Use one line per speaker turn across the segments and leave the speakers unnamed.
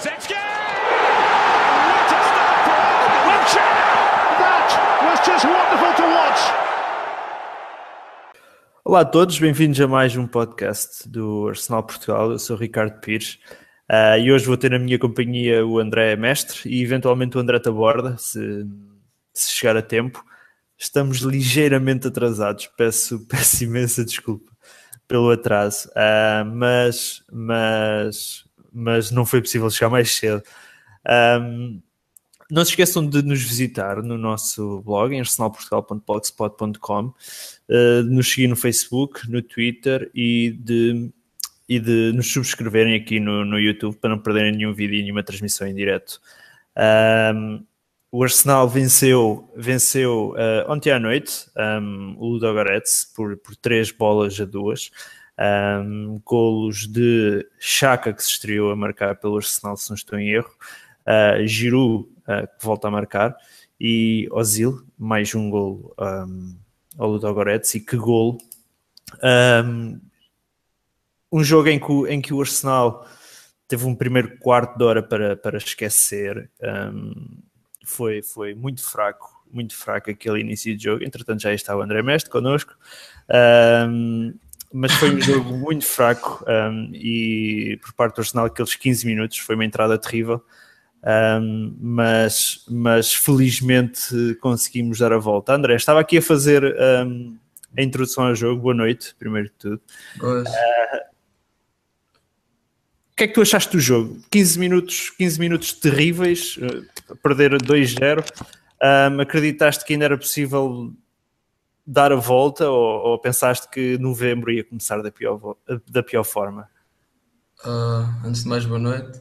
What a start for!
That was just wonderful to watch.
Olá a todos, bem-vindos a mais um podcast do Arsenal Portugal. Eu sou Ricardo Pires uh, e hoje vou ter na minha companhia o André Mestre e eventualmente o André Taborda, se, se chegar a tempo. Estamos ligeiramente atrasados, peço, peço imensa desculpa pelo atraso, uh, mas, mas, mas não foi possível chegar mais cedo. Um, não se esqueçam de nos visitar no nosso blog em arsenalportugal.blogspot.com, de nos seguir no Facebook, no Twitter e de, e de nos subscreverem aqui no, no YouTube para não perderem nenhum vídeo e nenhuma transmissão em direto. Um, o Arsenal venceu, venceu uh, ontem à noite um, o Ludogorets por, por três bolas a duas. Um, golos de Chaka que se estreou a marcar pelo Arsenal, se não estou em erro. Uh, Giroud, uh, que volta a marcar, e Ozil, mais um golo um, ao Ludogorets, e que golo. Um, um jogo em que, em que o Arsenal teve um primeiro quarto de hora para, para esquecer. Um, foi, foi muito fraco, muito fraco aquele início de jogo. Entretanto, já está o André Mestre connosco. Um, mas foi um jogo muito fraco um, e por parte do Arsenal aqueles 15 minutos foi uma entrada terrível. Um, mas, mas felizmente conseguimos dar a volta. André, estava aqui a fazer um, a introdução ao jogo. Boa noite, primeiro de tudo. Uh, o que é que tu achaste do jogo? 15 minutos, 15 minutos terríveis, uh, perder 2-0. Um, acreditaste que ainda era possível dar a volta ou, ou, pensaste que novembro ia começar da pior, da pior forma?
Uh, antes de mais, boa noite.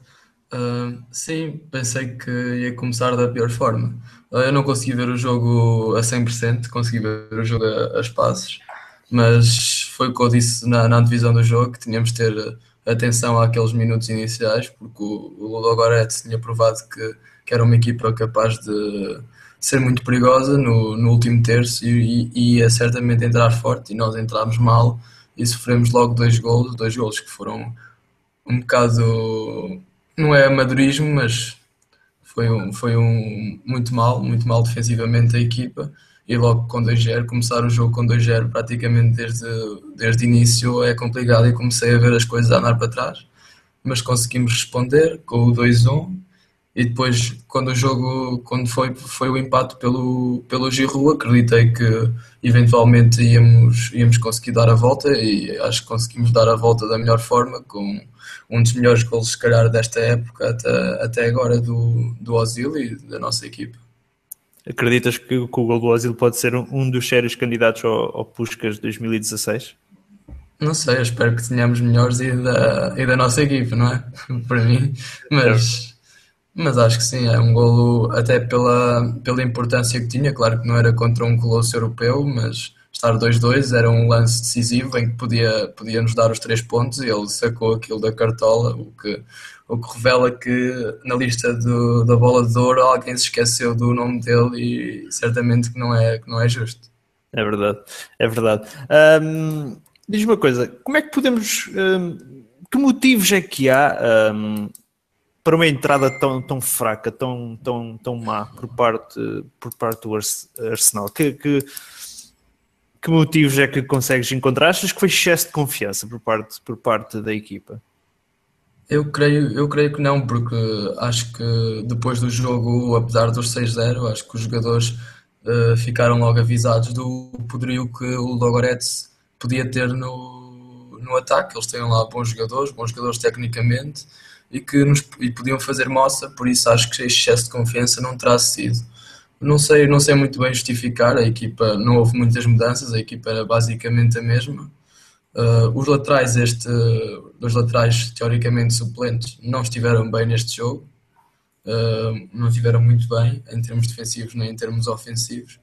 Uh, sim, pensei que ia começar da pior forma. Uh, eu não consegui ver o jogo a 100%, consegui ver o jogo a, a espaços, mas foi o que eu disse na, na divisão do jogo, que tínhamos de ter atenção àqueles minutos iniciais, porque o, o Ludogorets tinha provado que, que era uma equipa capaz de ser muito perigosa no, no último terço e, e, ia certamente entrar forte, e nós entrámos mal e sofremos logo dois golos, dois golos que foram um bocado não é amadorismo, mas foi um, foi um muito mal, muito mal defensivamente a equipa e logo com 2-0, começar o jogo com 2-0 praticamente desde, desde início é complicado e comecei a ver as coisas a andar para trás, mas conseguimos responder com o 2-1 e depois quando o jogo, quando foi, foi o empate pelo, pelo Giroud, acreditei que eventualmente íamos, íamos conseguir dar a volta e acho que conseguimos dar a volta da melhor forma com um dos melhores gols, se calhar, desta época até, até agora do, do Ozil e da nossa equipe.
Acreditas que, o gol do Ozil pode ser um, dos sérios candidatos ao, ao Puskas 2016?
Não sei, espero que tenhamos melhores e da, e da nossa equipe, não é? Para mim, mas, mas acho que sim, é um golo até pela, pela importância que tinha, claro que não era contra um colosso europeu, mas estar 2-2 era um lance decisivo em que podia, podia nos dar os três pontos e ele sacou aquilo da cartola, o que, o que revela que na lista do, da bola de ouro alguém se esqueceu do nome dele e certamente que não é, que não é justo.
É verdade, é verdade. Um, diz uma coisa, como é que podemos. Um, que motivos é que há um, para uma entrada tão, tão fraca, tão, tão, tão má por parte, por parte do Arsenal? Que, que que motivos é que consegues encontrar? Achas que foi excesso de confiança por parte, por parte da equipa?
Eu creio, eu creio que não, porque acho que depois do jogo, apesar dos 6-0, acho que os jogadores uh, ficaram logo avisados do poderio que o Logorets podia ter no, no ataque. Eles têm lá bons jogadores, bons jogadores tecnicamente e que nos, e podiam fazer moça, por isso acho que excesso de confiança não terá sido. Não sei, não sei muito bem justificar, a equipa não houve muitas mudanças, a equipa era basicamente a mesma. Uh, os laterais, este, dois laterais teoricamente suplentes, não estiveram bem neste jogo, uh, não estiveram muito bem em termos defensivos nem em termos ofensivos,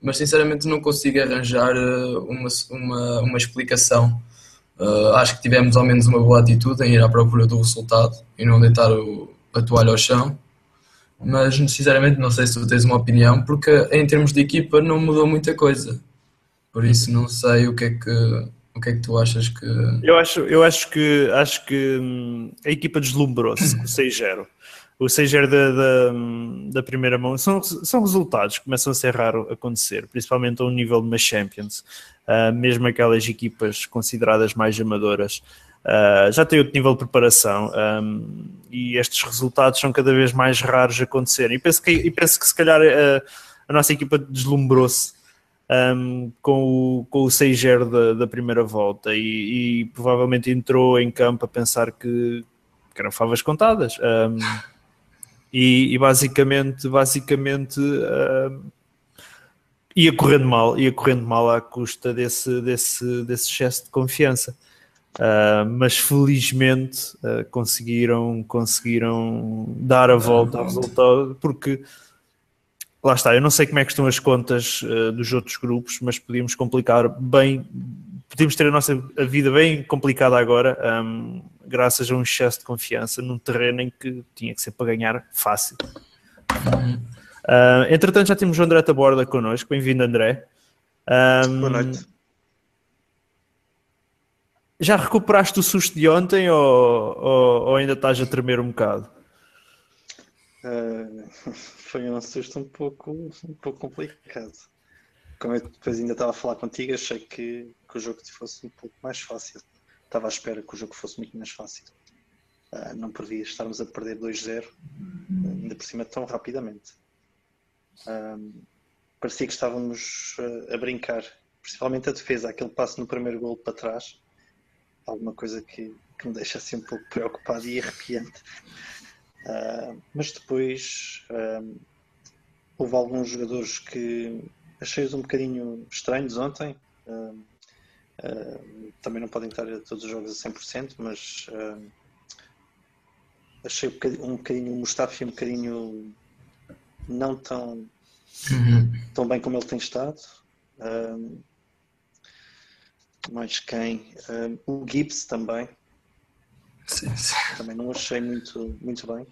mas sinceramente não consigo arranjar uh, uma, uma, uma explicação. Acho que tivemos ao menos uma boa atitude em ir à procura do resultado e não deitar o, a toalha ao chão mas sinceramente não sei se tu tens uma opinião, porque em termos de equipa não mudou muita coisa. Por isso não sei o que é que, O que é que tu achas que.
Eu acho, eu acho que acho que hum, a equipa deslumbrou-se com o 6-0. O 6-0 da, da, da, primeira mão são, são resultados que começam a ser raro acontecer, principalmente a um nível de uma Champions. Uh, mesmo aquelas equipas consideradas mais amadoras uh, já têm outro nível de preparação um, e estes resultados são cada vez mais raros a acontecer. E penso que, e penso que se calhar a, a nossa equipa deslumbrou-se um, com o, com o 6-0 da, da, primeira volta e, e, provavelmente entrou em campo a pensar que, que eram favas contadas. Um, e, e, basicamente, basicamente uh, ia correndo mal, ia correndo mal à custa desse, desse, desse excesso de confiança. Uh, mas felizmente uh, conseguiram, conseguiram dar a volta ao resultado, porque lá está, eu não sei como é que estão as contas uh, dos outros grupos, mas podíamos complicar bem, podíamos ter a nossa a vida bem complicada agora, um, graças a um excesso de confiança num terreno em que tinha que ser para ganhar fácil. Uh, entretanto, já temos o André Taborda connosco. Bem-vindo, André.
Um, Boa noite.
Já recuperaste o susto de ontem ou, ou, ou ainda estás a tremer um bocado?
Uh, foi um susto um pouco, um pouco complicado. Como eu depois ainda estava a falar contigo, achei que, que o jogo fosse um pouco mais fácil. Estava à espera que o jogo fosse muito mais fácil. Uh, não previa estarmos a perder 2-0, ainda por cima tão rapidamente. Uh, parecia que estávamos a brincar, principalmente a defesa, aquele passo no primeiro gol para trás, alguma coisa que, que me deixa assim um pouco preocupado e arrepiante. Uh, mas depois uh, houve alguns jogadores que achei-os um bocadinho estranhos ontem. Uh, também não podem estar todos os jogos a 100%, mas achei um bocadinho, um bocadinho o Mustafa um bocadinho não tão, uhum. tão bem como ele tem estado. mais quem? o Gibbs também.
Sim, sim.
Também não achei muito, muito bem.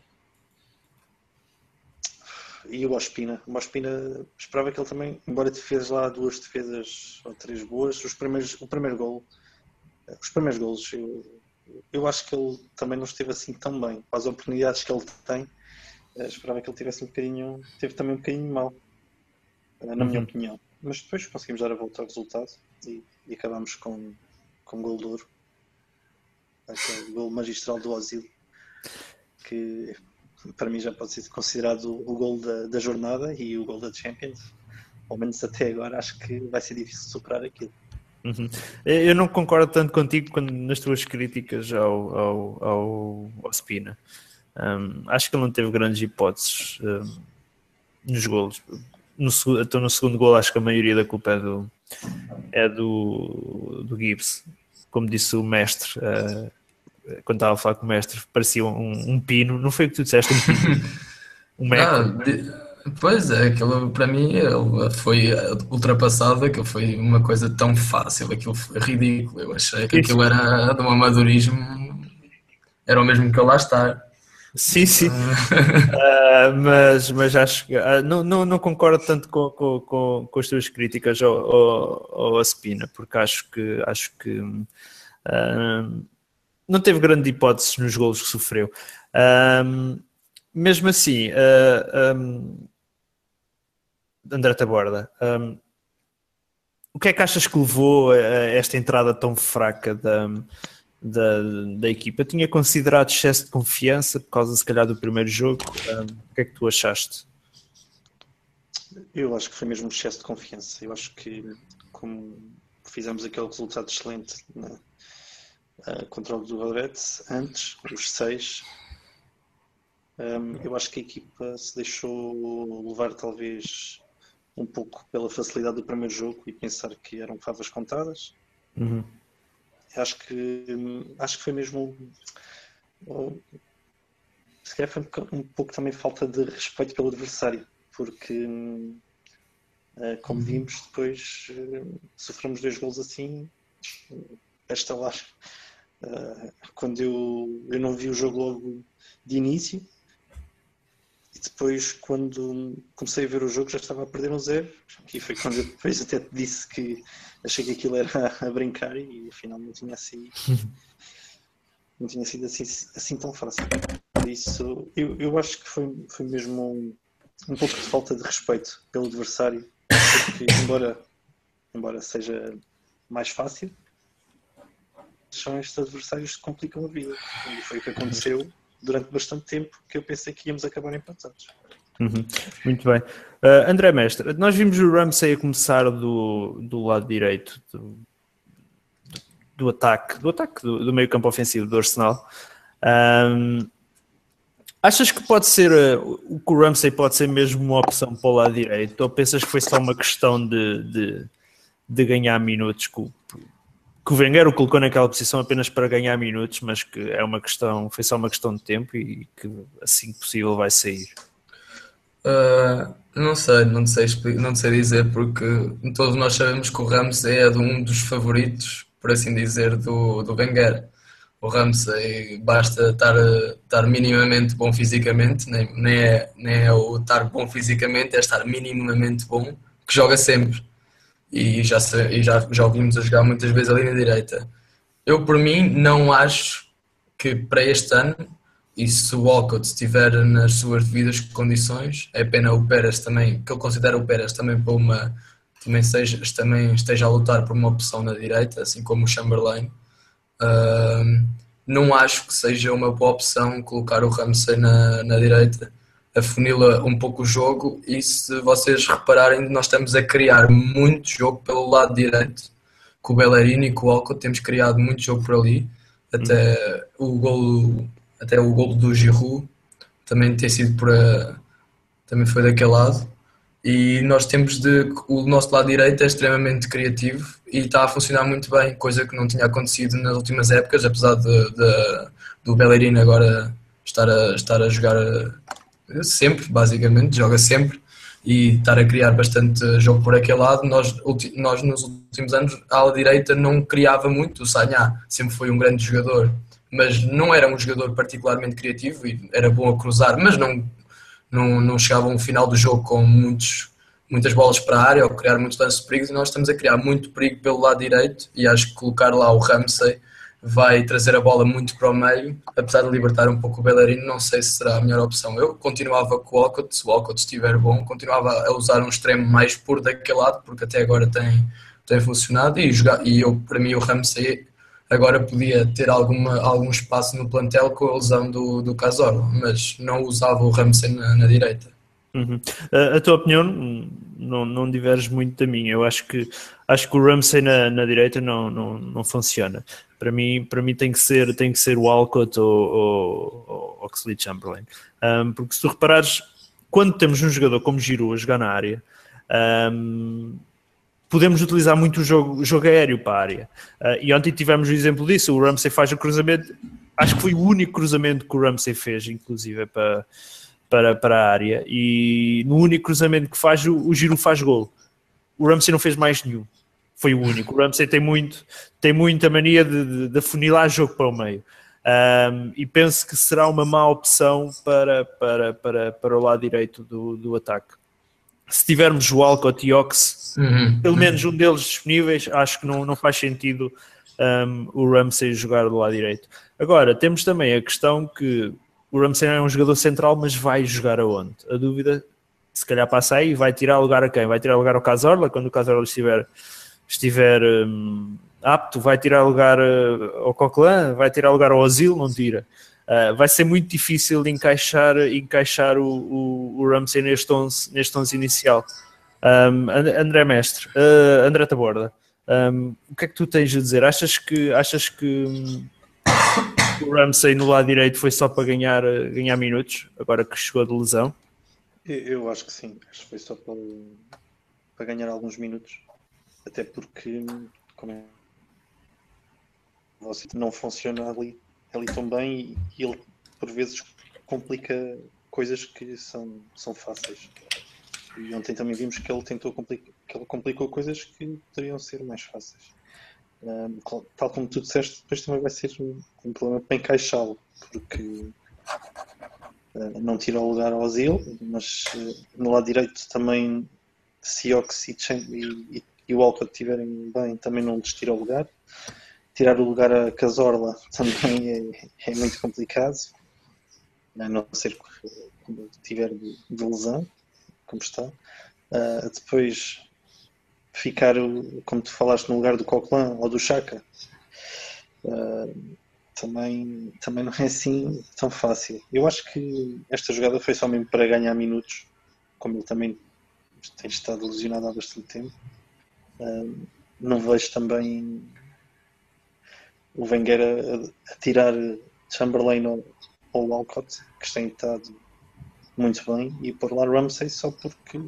E o Ospina. O Ospina esperava que ele também, embora fez lá duas defesas ou três boas, os primeiros, o primeiro gol, os primeiros golos, eu, eu acho que ele também não esteve assim tão bem. Para as oportunidades que ele tem, eh, esperava que ele tivesse um bocadinho, teve também um bocadinho mal, eh, na minha uhum. opinião. Mas depois conseguimos dar a volta ao resultado e, e acabamos com, com um gol de ouro aquele gol magistral do Ozil, que para mim já pode ser considerado o gol da, da jornada e o gol da Champions. Ao menos até agora acho que vai ser difícil superar aquilo.
Uhum. Eu não concordo tanto contigo quando, nas tuas críticas ao, ao, ao, ao Spina. Um, acho que ele não teve grandes hipóteses um, nos golos. No, então no segundo gol acho que a maioria da culpa é do, é do, do Gibbs. Como disse o mestre, uh, quando estava a falar com o mestre, parecia um, um pino. Não foi o que tu disseste, um pino. Um meco. Ah,
de, pois é, aquilo para mim foi ultrapassado, aquilo foi uma coisa tão fácil, aquilo foi ridículo. Eu achei que aquilo era de um amadorismo, era o mesmo que lá estar.
Sim, sim. uh, mas, mas acho que uh, não, não, não concordo tanto com, com, com, com as tuas críticas ao, ao, ao Aspina, porque acho que acho que uh, não teve grande hipótese nos golos que sofreu. Um, mesmo assim, uh, um, André Taborda, um, o que é que achas que levou a esta entrada tão fraca da, da, da equipa? Eu tinha considerado excesso de confiança por causa, se calhar, do primeiro jogo. o que é que tu achaste?
Eu acho que foi mesmo excesso de confiança. Eu acho que, como fizemos aquele resultado excelente né? Uh, contra o do Valorete, antes, os seis, um, eu acho que a equipa se deixou levar talvez um pouco pela facilidade do primeiro jogo e pensar que eram favas contadas. Uhum. Acho que acho que foi mesmo se calhar foi um, pouco também falta de respeito pelo adversário, porque uh, como uhum. vimos depois sofremos dois gols assim esta lá Uh, quando eu, eu não vi o jogo logo de início e depois, quando comecei a ver o jogo, já estava a perder um zero. E foi quando eu depois até te disse que achei que aquilo era a brincar e afinal não tinha sido, não tinha sido assim, assim tão fácil. Por isso, eu, eu acho que foi, foi mesmo um, um pouco de falta de respeito pelo adversário. Porque, embora, embora seja mais fácil, são estes adversários que complicam a vida. E foi o que aconteceu durante bastante tempo que eu pensei que íamos acabar empatados.
Uhum. Muito bem. Uh, André Mestre, nós vimos o Ramsey a começar do, do lado direito do, do ataque, do ataque do, do meio campo ofensivo do Arsenal. Um, achas que pode ser uh, o que o Ramsey pode ser mesmo uma opção para o lado direito? Ou pensas que foi só uma questão de, de, de ganhar minutos o, que o Wenger o colocou naquela posição apenas para ganhar minutos, mas que é uma questão, foi só uma questão de tempo e que assim que possível vai sair?
Uh, não sei, não sei, não sei dizer, porque todos nós sabemos que o Ramsey é um dos favoritos, por assim dizer, do, do Wenger. O Ramsey basta estar, estar minimamente bom fisicamente, nem, nem, é, nem é o estar bom fisicamente, é estar minimamente bom, que joga sempre. E já, e já, já ouvimos a jogar muitas vezes ali na direita. Eu, por mim, não acho que para este ano e se o Walcott estiver nas suas devidas condições, é pena o Pérez também, que eu considero o Pérez também para uma também, seja, também esteja a lutar por uma opção na direita, assim como o Chamberlain. Uh, não acho que seja uma boa opção colocar o Ramsey na, na direita, afunila um pouco o jogo e se vocês repararem, nós estamos a criar muito jogo pelo lado direito, com o Bellerini e com o Walcott temos criado muito jogo por ali, até uhum. o gol até o gol do Giroud também tem sido por a, também foi daquele lado e nós temos de o nosso lado direito é extremamente criativo e está a funcionar muito bem, coisa que não tinha acontecido nas últimas épocas, apesar de, de do Bellerin agora estar a, estar a jogar sempre, basicamente, joga sempre e estar a criar bastante jogo por aquele lado. Nós, nós nos últimos anos, a ala direita não criava muito, o Sanhá sempre foi um grande jogador mas não era um jogador particularmente criativo e era bom a cruzar, mas não, não, não chegava a um final do jogo com muitos, muitas bolas para a área ou criar muitos lances de perigo e nós estamos a criar muito perigo pelo lado direito e acho que colocar lá o Ramsey vai trazer a bola muito para o meio, apesar de libertar um pouco o Bellerino, não sei se será a melhor opção. Eu continuava com o Walcott, se o Walcott estiver bom, continuava a usar um extremo mais por daquele lado, porque até agora tem, tem funcionado e, jogar, e eu, para mim o Ramsey agora podia ter alguma, algum espaço no plantel com a lesão do, do Cazorla, mas não usava o Ramsey na, na direita.
Uhum. A, a, tua opinião não, não diverge muito da minha. Eu acho que acho que o Ramsey na, na direita não, não, não funciona. Para mim, para mim tem que ser tem que ser o Alcott ou, ou, Oxley Chamberlain, um, porque se tu reparares quando temos um jogador como Giroud a jogar na área, um, podemos utilizar muito o jogo, o jogo aéreo para a área. Uh, e ontem tivemos o exemplo disso, o Ramsey faz o cruzamento, acho que foi o único cruzamento que o Ramsey fez, inclusive, para, para, para a área, e no único cruzamento que faz, o, o faz gol. O Ramsey não fez mais nenhum, foi o único. O Ramsey tem, muito, tem muita mania de, de, de afunilar jogo para o meio. Um, e penso que será uma má opção para, para, para, para o lado direito do, do ataque se tivermos o Alcott e Ox, uhum. pelo menos um deles disponíveis, acho que não, não faz sentido um, o Ramsey jogar do lado direito. Agora, temos também a questão que o Ramsey é um jogador central, mas vai jogar aonde? A dúvida, se calhar passa aí, vai tirar lugar a quem? Vai tirar lugar ao Casorla, quando o Casorla estiver, estiver um, apto, vai tirar lugar uh, ao Coquelin, vai tirar lugar ao Asilo, não tira. Uh, vai ser muito difícil encaixar, encaixar o, o, o Ramsey neste 11, neste 11 inicial. Um, André Mestre, uh, André Taborda, um, o que é que tu tens a dizer? Achas que, achas que um, o Ramsey no lado direito foi só para ganhar, ganhar minutos, agora que chegou de lesão?
Eu acho que sim, acho que foi só para, para ganhar alguns minutos, até porque como é, você não funciona ali ali tão bem e ele por vezes complica coisas que são, são fáceis. E ontem também vimos que ele tentou complicar, que ele complicou coisas que poderiam ser mais fáceis. Tal como tu disseste, depois também vai ser um, problema para encaixá-lo, porque Uh, não tira o lugar ao Ozil, mas uh, no lado direito também Siox e, e, e Walcott estiverem bem, também não lhes tira o lugar. Tirar o lugar a Casorla também é, é muito complicado, a não ser que tiver de, de lesão, como está. Uh, depois ficar, como tu falaste, no lugar do Coquelin ou do Chaka, uh, também, também não é assim tão fácil. Eu acho que esta jogada foi só mesmo para ganhar minutos, como ele também tem estado lesionado há bastante tempo. Não vejo também o Wenger a, a tirar Chamberlain ou, ou Walcott, que têm estado muito bem, e pôr lá Ramsey só porque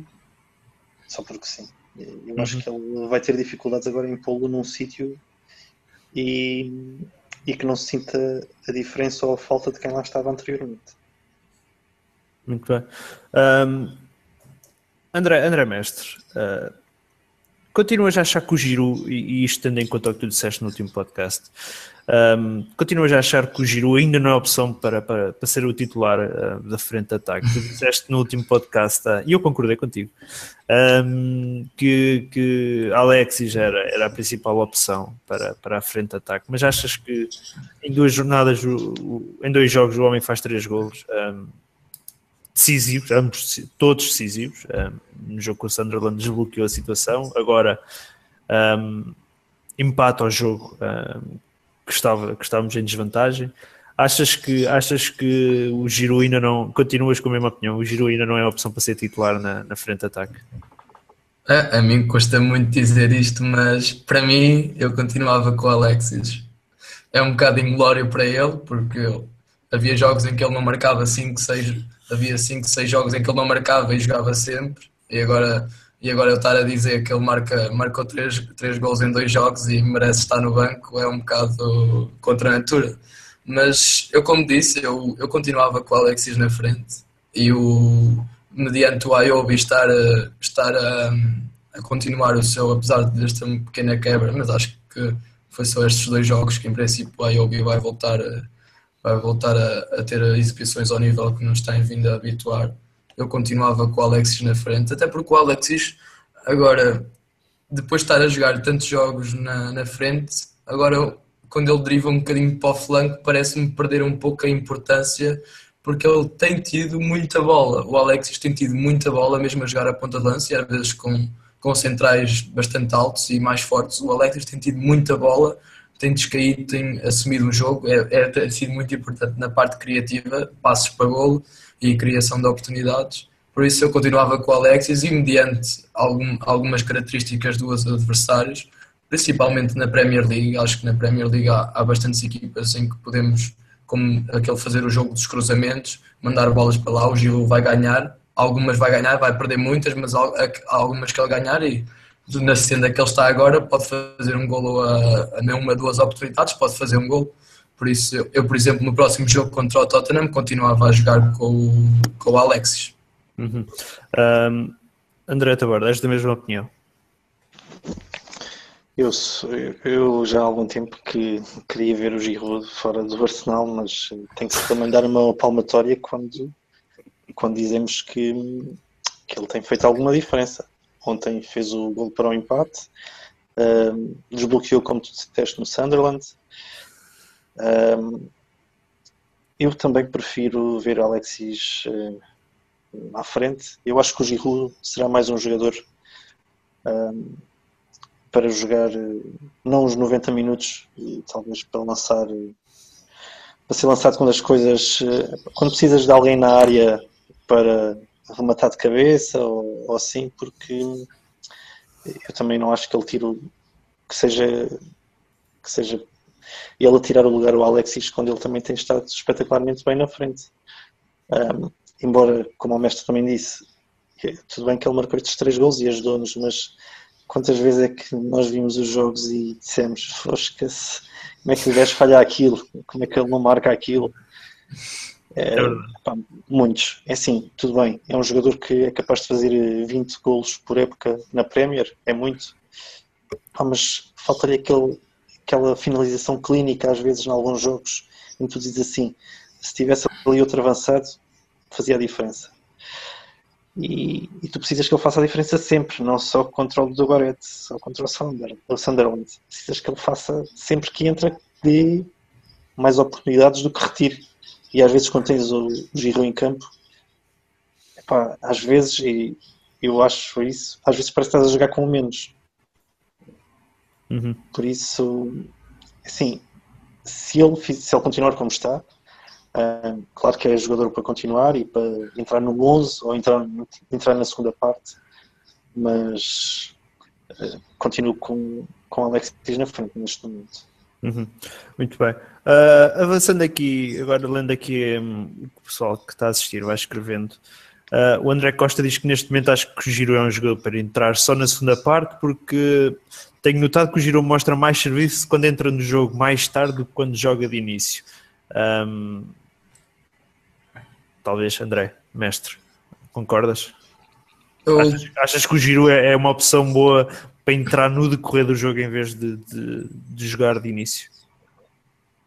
só porque sim. Eu uhum. acho que ele vai ter dificuldades agora em pô-lo num sítio e, e que não se sinta a diferença ou a falta de quem lá estava anteriormente.
Muito bem. Um, André, André Mestre, uh, continuas a achar que o Giro, e, isto tendo em conta o que tu disseste no último podcast, um, continuas a achar que o Giro ainda não é opção para, para, para ser o titular uh, da frente de ataque? Tu disseste no último podcast, uh, e eu concordei contigo, um, que, que Alexis era, era a principal opção para, para a frente de ataque, mas achas que em duas jornadas, em dois jogos, o homem faz três golos? Um, decisivos, ambos todos decisivos. Um, no jogo com o Sunderland desbloqueou a situação. Agora um, empata o jogo um, que, estava, que estávamos em desvantagem. Achas que, achas que o Giroud ainda não. Continuas com a mesma opinião? O Giroud ainda não é a opção para ser titular na, na frente de ataque?
A, a mim custa muito dizer isto, mas para mim eu continuava com o Alexis. É um bocado inglório para ele, porque havia jogos em que ele não marcava 5, 6 havia 5, 6 jogos em que ele não marcava e jogava sempre, e agora, e agora eu estar a dizer que ele marca, marcou 3, 3 gols em 2 jogos e merece estar no banco é um bocado contra a natura. Mas eu, como disse, eu, eu continuava com o Alexis na frente e o, mediante o Ayobi estar, a, estar a, a continuar o seu, apesar desta pequena quebra, mas acho que foi só estes dois jogos que em princípio o Ayobi vai voltar a vai voltar a, a, ter exibições ao nível que nos tem vindo a habituar. Eu continuava com o Alexis na frente, até porque o Alexis, agora, depois de estar a jogar tantos jogos na, na frente, agora quando ele deriva um bocadinho para o flanco, parece-me perder um pouco a importância, porque ele tem tido muita bola. O Alexis tem tido muita bola, mesmo a jogar a ponta de lança, e às vezes com, com centrais bastante altos e mais fortes. O Alexis tem tido muita bola tem descaído, tem assumido o jogo, é, é, tem sido muito importante na parte criativa, passos para golo e criação de oportunidades. Por isso eu continuava com o Alexis e mediante algum, algumas características dos adversários, principalmente na Premier League, acho que na Premier League há, há bastantes equipas em que podemos, como aquele fazer o jogo dos cruzamentos, mandar bolas para lá, o Gil vai ganhar, algumas vai ganhar, vai perder muitas, mas há algumas que ele ganhar e na senda que ele está agora, pode fazer um golo a, a uma, duas oportunidades, pode fazer um golo. Por isso, eu, eu, por exemplo, no próximo jogo contra o Tottenham, continuava a jogar com o, com o Alexis.
Uhum. Um, André Taborda, és da mesma opinião?
Eu, eu já há algum tempo que queria ver o Giroud fora do Arsenal, mas tem que se também dar uma palmatória quando, quando dizemos que, que ele tem feito alguma diferença ontem fez o gol para o empate, um, desbloqueou, como tu disseste, no Sunderland. Um, eu também prefiro ver Alexis à frente. Eu acho que o Giroud será mais um jogador um, para jogar, uh, não os 90 minutos, e talvez para lançar, uh, para ser lançado quando as coisas, quando precisas de alguém na área para rematar de cabeça ou, ou, assim, porque eu também não acho que ele tire que seja que seja ele a tirar o lugar ao Alexis quando ele também tem estado espetacularmente bem na frente. Um, embora, como o mestre também disse, tudo bem que ele marcou estes três gols e ajudou-nos, mas quantas vezes é que nós vimos os jogos e dissemos, fosca-se, como é que o gajo falha aquilo? Como é que ele não marca aquilo? É, é pá, muitos. É assim, tudo bem. É um jogador que é capaz de fazer 20 eh, golos por época na Premier, é muito. Pá, mas falta-lhe aquele, aquela finalização clínica, às vezes, em alguns jogos, em que tu dizes assim: se tivesse ali outro avançado, fazia a diferença. E, e, tu precisas que ele faça a diferença sempre, não só contra o Dogoretz ou contra o, Sunderland, o Sunderland. Precisas que ele faça sempre que entra, que dê mais oportunidades do que retire. E às vezes, quando tens o, Giro em campo, epá, às vezes, e eu acho isso, às vezes parece que estás a jogar com menos.
Uhum.
Por isso, assim, se ele, se ele continuar como está, uh, claro que é jogador para continuar e para entrar no 11 ou entrar, entrar na segunda parte, mas uh, continuo com, com Alexis na frente neste momento.
Uhum. Muito bem. Uh, avançando aqui, agora lendo aqui um, o pessoal que está a assistir, vai escrevendo. Uh, o André Costa diz que neste momento acho que o Giro é um jogador para entrar só na segunda parte, porque tenho notado que o Giro mostra mais serviço quando entra no jogo mais tarde do que quando joga de início. Um, talvez, André, mestre, concordas? Eu... Achas, achas, que o Giro é, é, uma opção boa para entrar no decorrer do jogo em vez de, de, de jogar de início?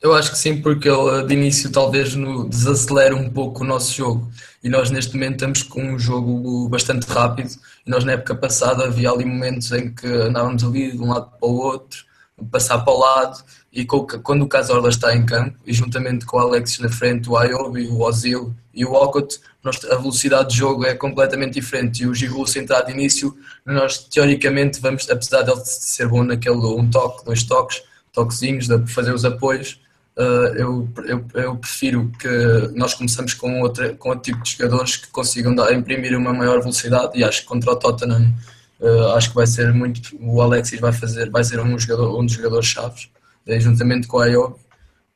Eu acho que sim, porque ele de início talvez no, desacelera um pouco o nosso jogo. E nós neste momento estamos com um jogo bastante rápido. E nós na época passada havia ali momentos em que andávamos ali de um lado para o outro, passar para o lado. E quando o Casorla está em campo, e juntamente com o Alexis na frente, o Ayobi, o Ozil e o Okot, a velocidade de jogo é completamente diferente. E o Giroud, se entrar de início, nós teoricamente vamos, apesar de ele ser bom naquele um toque, dois toques, toquezinhos, de fazer os apoios, Uh, eu, eu, eu, prefiro que nós começamos com, outra, com outro tipo de jogadores que consigam dar, imprimir uma maior velocidade e acho que contra o Tottenham uh, acho que vai ser muito o Alexis vai fazer vai ser um, jogador, um dos jogadores chaves juntamente com a Ayob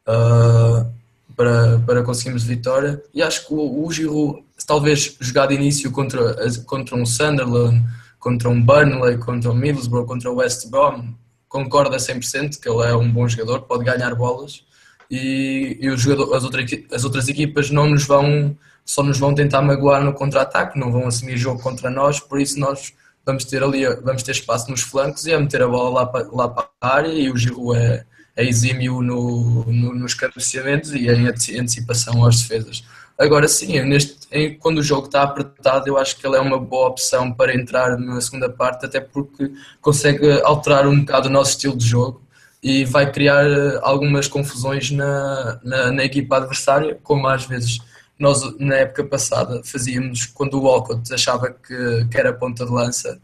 uh, para, para conseguirmos vitória. E acho que o, o talvez jogar de início contra, contra um Sunderland contra um Burnley, contra um Middlesbrough contra o West Brom concorda 100% que ele é um bom jogador, pode ganhar bolas. E, e os jogadores, as, outras, as outras equipas não nos vão só nos vão tentar magoar no contra-ataque, não vão assumir jogo contra nós, por isso nós vamos ter ali, vamos ter espaço nos flancos e a meter a bola lá para, lá para a área e o Giroud é exímio no, no, nos cabeceamentos e em antecipação às defesas. Agora sim, neste, em, quando o jogo está apertado, eu acho que ele é uma boa opção para entrar na segunda parte, até porque consegue alterar um bocado o nosso estilo de jogo e vai criar eh, algumas confusões na, na, na, equipa adversária, como às vezes nós na época passada fazíamos quando o Walcott achava que, que era ponta de lança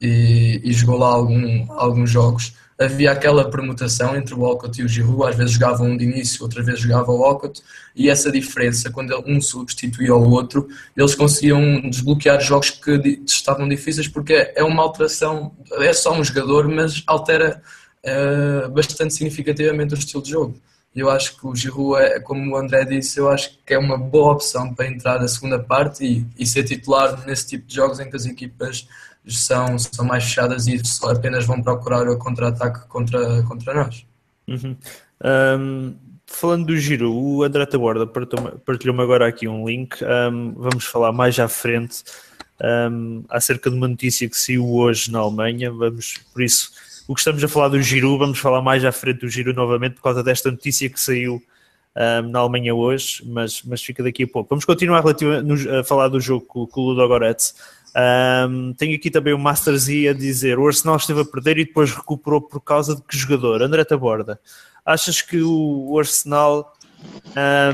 e, e jogou lá algum, alguns jogos. Havia aquela permutação entre o Walcott e o Giroud, às vezes jogavam um de início, outra vez jogava o Walcott, e essa diferença, quando um substituía o outro, eles conseguiam desbloquear jogos que estavam difíceis, porque é uma alteração, é só um jogador, mas altera uh, bastante significativamente o estilo de jogo. Eu acho que o Giroud, é, como o André disse, eu acho que é uma boa opção para entrar na segunda parte e, e ser titular nesse tipo de jogos em que as equipas são, são mais fechadas e apenas vão procurar o contra-ataque contra, contra nós.
Uhum. Um, falando do Giro, o André Taborda partilhou-me agora aqui um link. Um, vamos falar mais à frente um, acerca de uma notícia que saiu hoje na Alemanha. Vamos, por isso, o que estamos a falar do Giro, vamos falar mais à frente do Giro novamente por causa desta notícia que saiu um, na Alemanha hoje, mas, mas fica daqui a pouco. Vamos continuar a falar do jogo com, com o Ludo Goretz. Um, tenho aqui também o Master Z a dizer: o Arsenal esteve a perder e depois recuperou por causa de que jogador? André Taborda, achas que o, Arsenal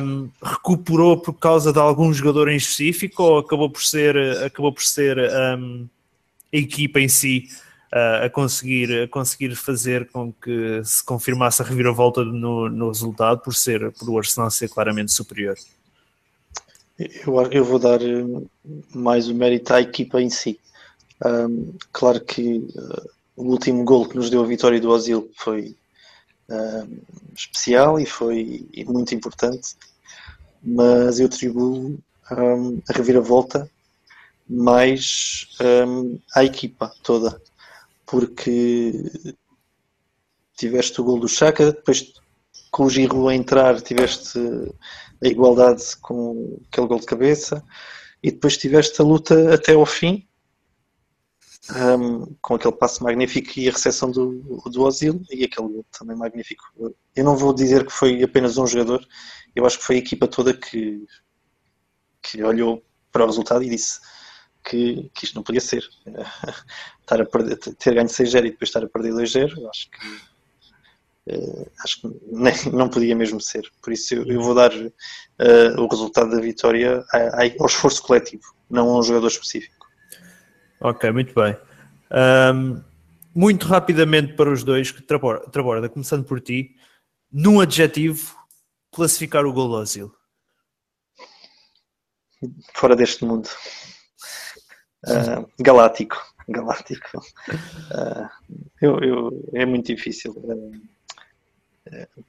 um, recuperou por causa de algum jogador em específico ou acabou por ser, acabou por ser um, a equipa em si a, conseguir, a conseguir fazer com que se confirmasse a reviravolta no, no resultado por ser por o Arsenal ser claramente superior?
Eu, eu vou dar eh, mais o mérito à equipa em si. Um, claro que uh, o último gol que nos deu a vitória do Osil foi uh, especial e foi muito importante, mas eu atribuo um, a reviravolta mais um, à equipa toda porque tiveste o gol do Chaka, depois com o Giroud a entrar tiveste a igualdade com aquele gol de cabeça e depois tiveste a luta até ao fim um, com aquele passo magnífico e a recepção do, do Ozil e aquele gol também magnífico. Eu não vou dizer que foi apenas um jogador, eu acho que foi a equipa toda que, que olhou para o resultado e disse que, que isto não podia ser. estar a perder, ter ganho 6-0 e depois estar a perder 2-0, acho que uh, acho que nem, não podia mesmo ser. Por isso eu, eu vou dar uh, o resultado da vitória ao esforço coletivo, não a um jogador específico.
Ok, muito bem. Um, muito rapidamente para os dois, Traborda, começando por ti, num adjetivo, classificar o gol do Asilo.
Fora deste mundo. Uh, galáctico. Galáctico. Uh, eu, eu, é muito difícil.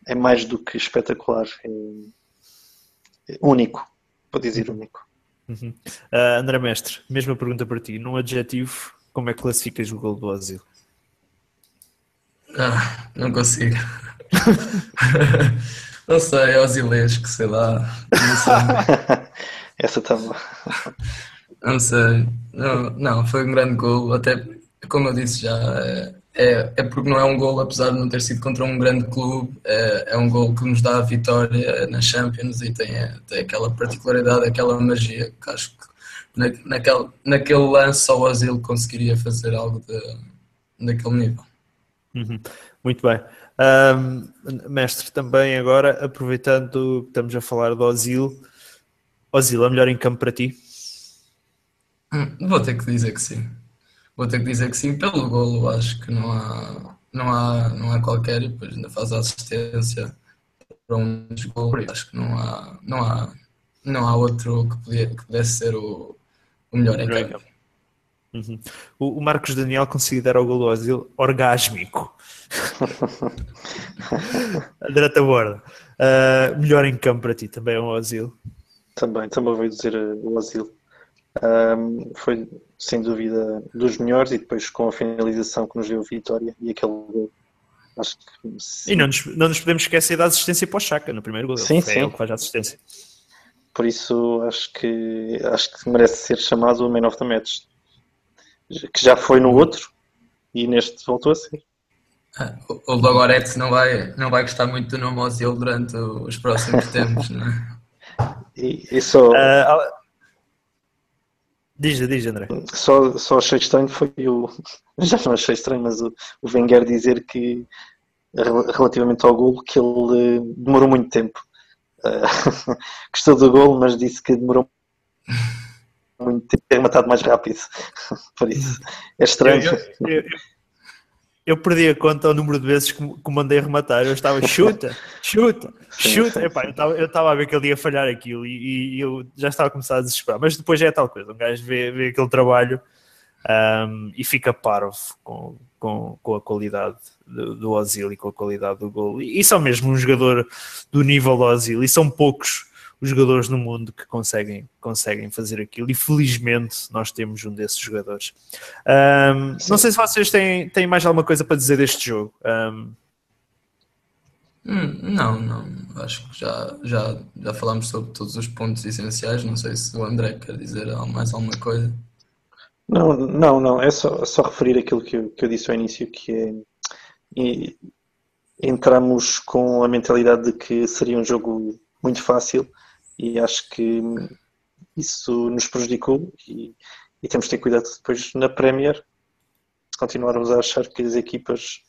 É mais do que espetacular. É, único. Vou dizer único.
Uhum. Uh, André Mestre, mesma pergunta para ti. Num adjetivo, como é que classificas o gol do Asilo?
Ah, não consigo. não sei, é osilesco, sei lá. Não sei.
Essa também.
Não sei. Não, não, foi um grande gol. Até, como eu disse já, é, é, é porque não é um gol, apesar de não ter sido contra um grande clube, é, é um gol que nos dá a vitória na Champions e tem, tem aquela particularidade, aquela magia que acho que na, naquele, naquele lance só o Asilo conseguiria fazer algo de, daquele nível.
Uhum. Muito bem. Um, mestre, também agora, aproveitando que estamos a falar do Osil, Osil é melhor em campo para ti?
Hum, vou ter que dizer que sim. Vou ter que dizer que sim, pelo golo acho que não há, não há, não há qualquer, e depois ainda faz a assistência para um gol, acho que não há, não há, não há outro que, podia, que pudesse ser o, o melhor em campo.
Uhum. O, o, Marcos Daniel considera o gol do Osil orgásmico. André Taborda, uh, melhor em campo para ti também é um Osil?
Também, também vou dizer uh, o Osil. Um, foi sem dúvida dos melhores e depois com a finalização que nos deu a vitória e aquele gol. Acho que,
sim. E não nos, não nos podemos esquecer da assistência para o Chaka no primeiro gol.
Sim,
é
sim.
ele que faz a assistência.
Por isso acho que acho que merece ser chamado o Man of the Match. Que já foi no outro e neste voltou a ser.
Ah, o Logoretti não vai, não vai gostar muito do nome Ozil durante os próximos tempos, não é?
E, e só. Uh,
diz, diz, André.
Só, só achei estranho foi o. Já não achei estranho, mas o, o Wenger dizer que relativamente ao golo que ele uh, demorou muito tempo. Uh, gostou do golo, mas disse que demorou muito tempo ter matado mais rápido. Por isso é estranho.
Eu, eu, eu, perdi a conta ao número de vezes que, que mandei rematar. Eu estava chuta, chuta, chuta. Epá, eu, estava, eu estava a ver que ele ia falhar aquilo e, e, eu já estava a começar a desesperar. Mas depois é tal coisa: um gajo vê, vê aquele trabalho um, e fica parvo com, com, com a qualidade do, do Ozil e com a qualidade do gol. E, e são mesmo um jogador do nível do Ozil e são poucos os jogadores no mundo que conseguem, conseguem fazer aquilo e felizmente nós temos um desses jogadores. Um, não sei se vocês têm, têm mais alguma coisa para dizer deste jogo. Um...
Não, não. Acho que já, já, já falámos sobre todos os pontos essenciais. Não sei se o André quer dizer mais alguma coisa.
Não, não, não. É só, só referir aquilo que eu, que eu disse ao início, que é. E, entramos com a mentalidade de que seria um jogo muito fácil e acho que isso nos prejudicou e, e temos de ter cuidado depois na Premier se continuarmos a achar que as equipas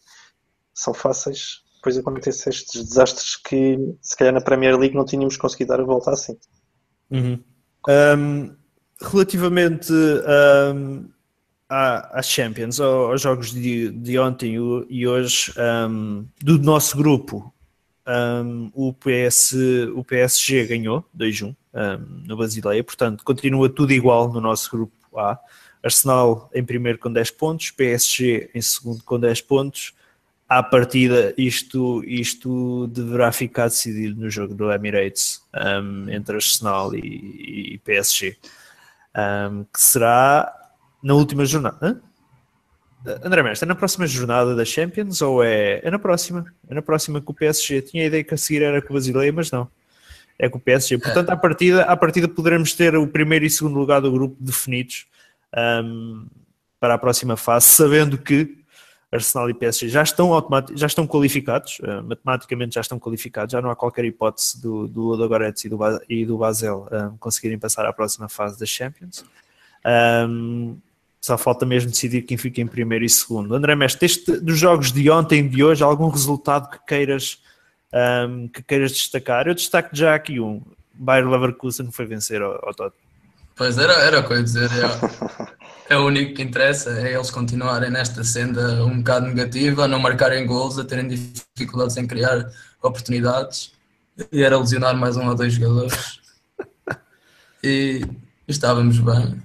são fáceis depois acontecem estes desastres que se calhar na Premier League não tínhamos conseguido dar a volta assim
uhum. um, relativamente um, à, Champions aos jogos de, de ontem e hoje um, do nosso grupo um, o, PS, o PSG ganhou 2-1 um, no Basileia, portanto continua tudo igual no nosso grupo A. Arsenal em primeiro com 10 pontos, PSG em segundo com 10 pontos. À partida, isto, isto deverá ficar decidido no jogo do Emirates um, entre Arsenal e, e PSG, que será na última jornada. Hã? André Mestre, é na próxima jornada da Champions ou é, é na próxima? É na próxima com o PSG. Tinha a ideia que a seguir era com o Basileia, mas não. É com o PSG. Portanto, à partida, à partida poderemos ter o primeiro e segundo lugar do grupo definidos um, para a próxima fase, sabendo que Arsenal e PSG já estão, já estão qualificados, uh, matematicamente já estão qualificados, já não há qualquer hipótese do, do Ludogorets e do, e do Basel um, conseguirem passar à próxima fase das Champions. Um, só falta mesmo decidir quem fica em primeiro e segundo. André Mestre, este, dos jogos de ontem e de hoje, algum resultado que queiras, um, que queiras destacar? Eu destaco já aqui um. Bayer Leverkusen foi vencer ao, Tottenham.
Pois era, era o que eu ia dizer. É, é o único que interessa, é eles continuarem nesta senda um bocado negativa, não marcarem gols, a terem dificuldades em criar oportunidades e era lesionar mais um ou dois jogadores. E estávamos bem.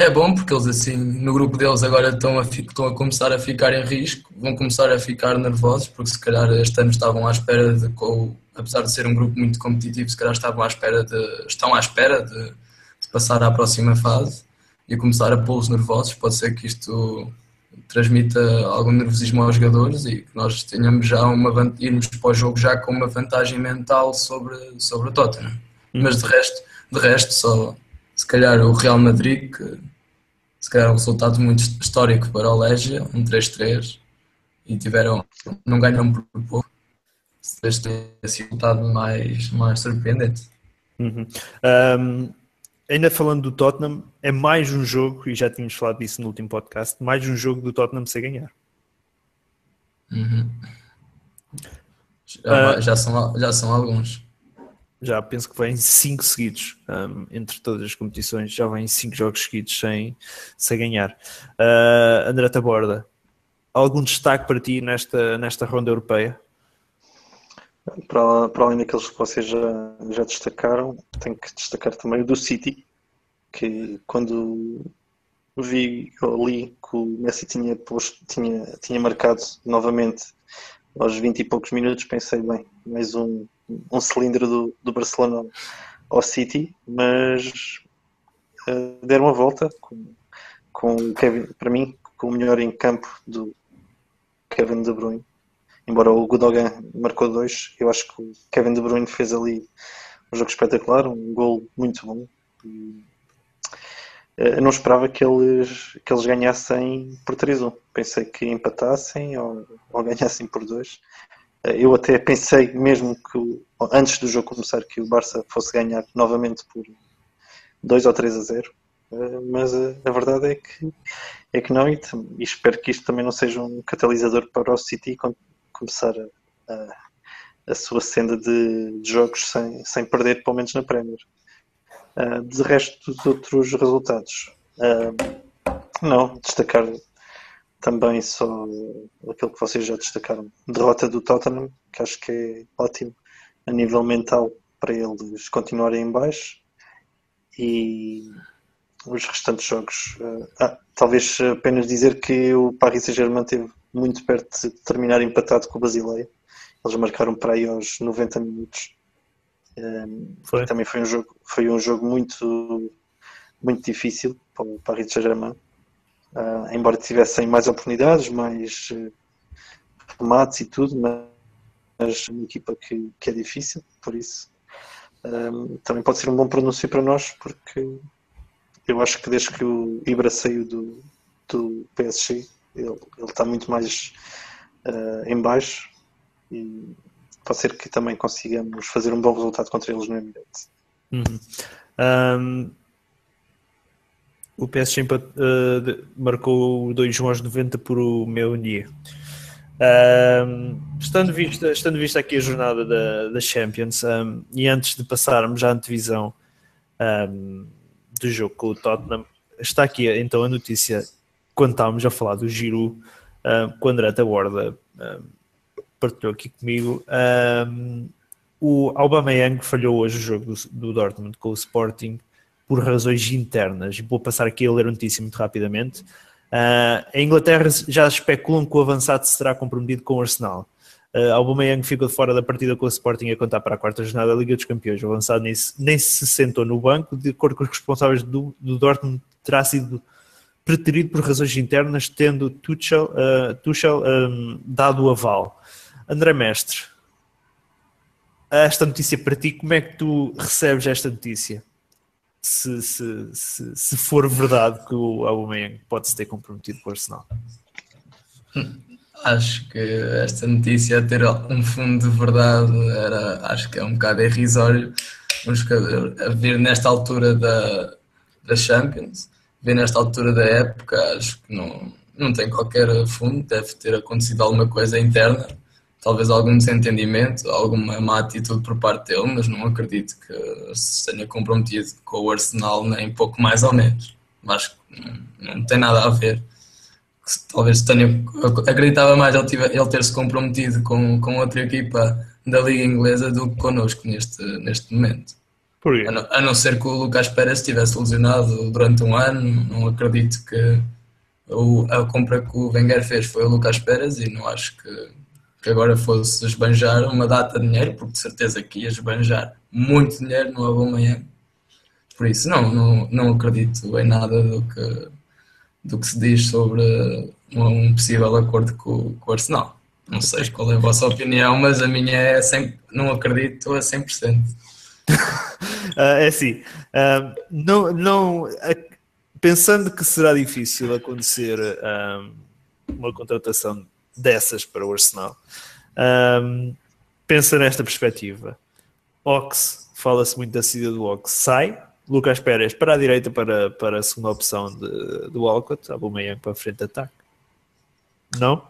É bom porque eles assim, no grupo deles agora estão a, estão a começar a ficar em risco, vão começar a ficar nervosos, porque se calhar este ano estavam à espera de, apesar de ser um grupo muito competitivo, se calhar estavam à espera de, estão à espera de passar à próxima fase e começar a pô-los nervosos. Pode ser que isto transmita algum nervosismo aos jogadores e que nós tenhamos já uma irmos para o jogo já com uma vantagem mental sobre, sobre o Tottenham. Uhum. Mas de resto, de resto, só se calhar o Real Madrid, que se calhar um resultado muito histórico para o Legia, um 3-3, e tiveram, não ganham por pouco. Este é esse resultado mais, mais surpreendente.
Uhum. Um, ainda falando do Tottenham, é mais um jogo, e já tínhamos falado disso no último podcast, mais um jogo do Tottenham sem ganhar.
Uhum. Já, uh, já, são, já são alguns.
Já penso que vem cinco seguidos um, entre todas as competições, já vem cinco jogos seguidos sem, sem ganhar. Uh, André Taborda, algum destaque para ti nesta, nesta ronda europeia?
Para, para além daqueles que vocês já, já destacaram, tenho que destacar também o do City, que quando vi ali que o Messi tinha, posto, tinha, tinha marcado novamente aos 20 e poucos minutos, pensei, bem, mais um, um cilindro do, do Barcelona ao City, mas uh, deram a volta com, com o Kevin, para mim, com o melhor em campo do Kevin De Bruyne embora o Gudogan marcou dois, eu acho que o Kevin De Bruyne fez ali um jogo espetacular, um gol muito bom. Eh, não esperava que eles, que eles ganhassem por 3-1. Pensei que empatassem ou, ou ganhassem por 2. Eh, eu até pensei mesmo que antes do jogo começar que o Barça fosse ganhar novamente por 2 ou 3 a 0. Eh, mas a verdade é que, é que não, e, espero que isto também não seja um catalisador para o City começar a, a, a sua senda de, de, jogos sem, sem perder, pelo menos na Premier. Uh, de resto dos outros resultados, não, destacar também só aquilo que vocês já destacaram. Derrota do Tottenham, que acho que é ótimo a nível mental para eles continuarem em baixo. E os restantes jogos. Uh, ah, talvez apenas dizer que o Paris Saint-Germain teve muito perto de terminar empatado com o Basileia. Eles marcaram para aí aos 90 minutos. Um, foi. Também foi um jogo, foi um jogo muito, muito difícil para o Paris Saint-Germain. Uh, embora tivessem mais oportunidades, mais uh, remates e tudo, mas é uma equipa que, que é difícil, por isso um, também pode ser um bom pronúncio para nós, porque eu acho que desde que o Ibra saiu do, do PSG ele, ele está muito mais uh, em baixo e pode ser que também consigamos fazer um bom resultado contra eles no Emirates.
Uhum. Um, o PSG uh, marcou o 2 aos 90 por o meu dia. Um, estando, vista, estando vista aqui a jornada da, da Champions um, e antes de passarmos à antevisão um, do jogo com o Tottenham, está aqui então a notícia quando estávamos a falar do Giroud, uh, com o André Taborda uh, partilhou aqui comigo, um, o Aubameyang falhou hoje o jogo do, do, Dortmund com o Sporting por razões internas. Vou passar aqui a ler a notícia muito rapidamente. Uh, a Inglaterra já especulam que o avançado será comprometido com o Arsenal. Uh, Aubameyang ficou de fora da partida com o Sporting a contar para a quarta jornada da Liga dos Campeões. O avançado nem se, nem se sentou no banco, de acordo com os responsáveis do, do Dortmund, terá sido preterido por razões internas, tendo Tuchel, uh, Tuchel um, dado o aval. André Mestre, esta notícia para ti, como é que tu recebes esta notícia? Se, se, se, se for verdade que o Aubameyang pode-se ter comprometido com o Arsenal.
Acho que esta notícia ter um fundo de verdade era, acho que é um bocado irrisório um jogador a vir nesta altura da, da Champions, vir nesta altura da época, acho que não, não tem qualquer fundo, deve ter acontecido alguma coisa interna, talvez algum desentendimento, alguma má atitude por parte dele, mas não acredito que se tenha comprometido com o Arsenal nem pouco mais ou menos. Acho que não, não tem nada a ver talvez tenha acreditava mais ele, tive, ele ter se comprometido com, com outra equipa da Liga Inglesa do que connosco neste, neste momento. A não, a não ser que o Lucas Pérez estivesse lesionado durante um ano, não acredito que o, a compra que o Wenger fez foi o Lucas Pérez e não acho que, que agora fosse esbanjar uma data de dinheiro, porque de certeza que ia esbanjar muito dinheiro no Aubameyang. Por isso, não, não, não acredito em nada do que do que se diz sobre um possível acordo com, com o Arsenal. Não sei qual é a vossa opinião, mas a minha é 100, não acredito a 100%.
uh, é assim, uh, não, não, pensando que será difícil acontecer uma contratação dessas para o Arsenal, pensa nesta perspectiva. Ox, fala-se muito da saída do Ox, sai, Lucas Pérez para a direita para, para a segunda opção de, do Walcott, Aubameyang para a frente de ataque. Não?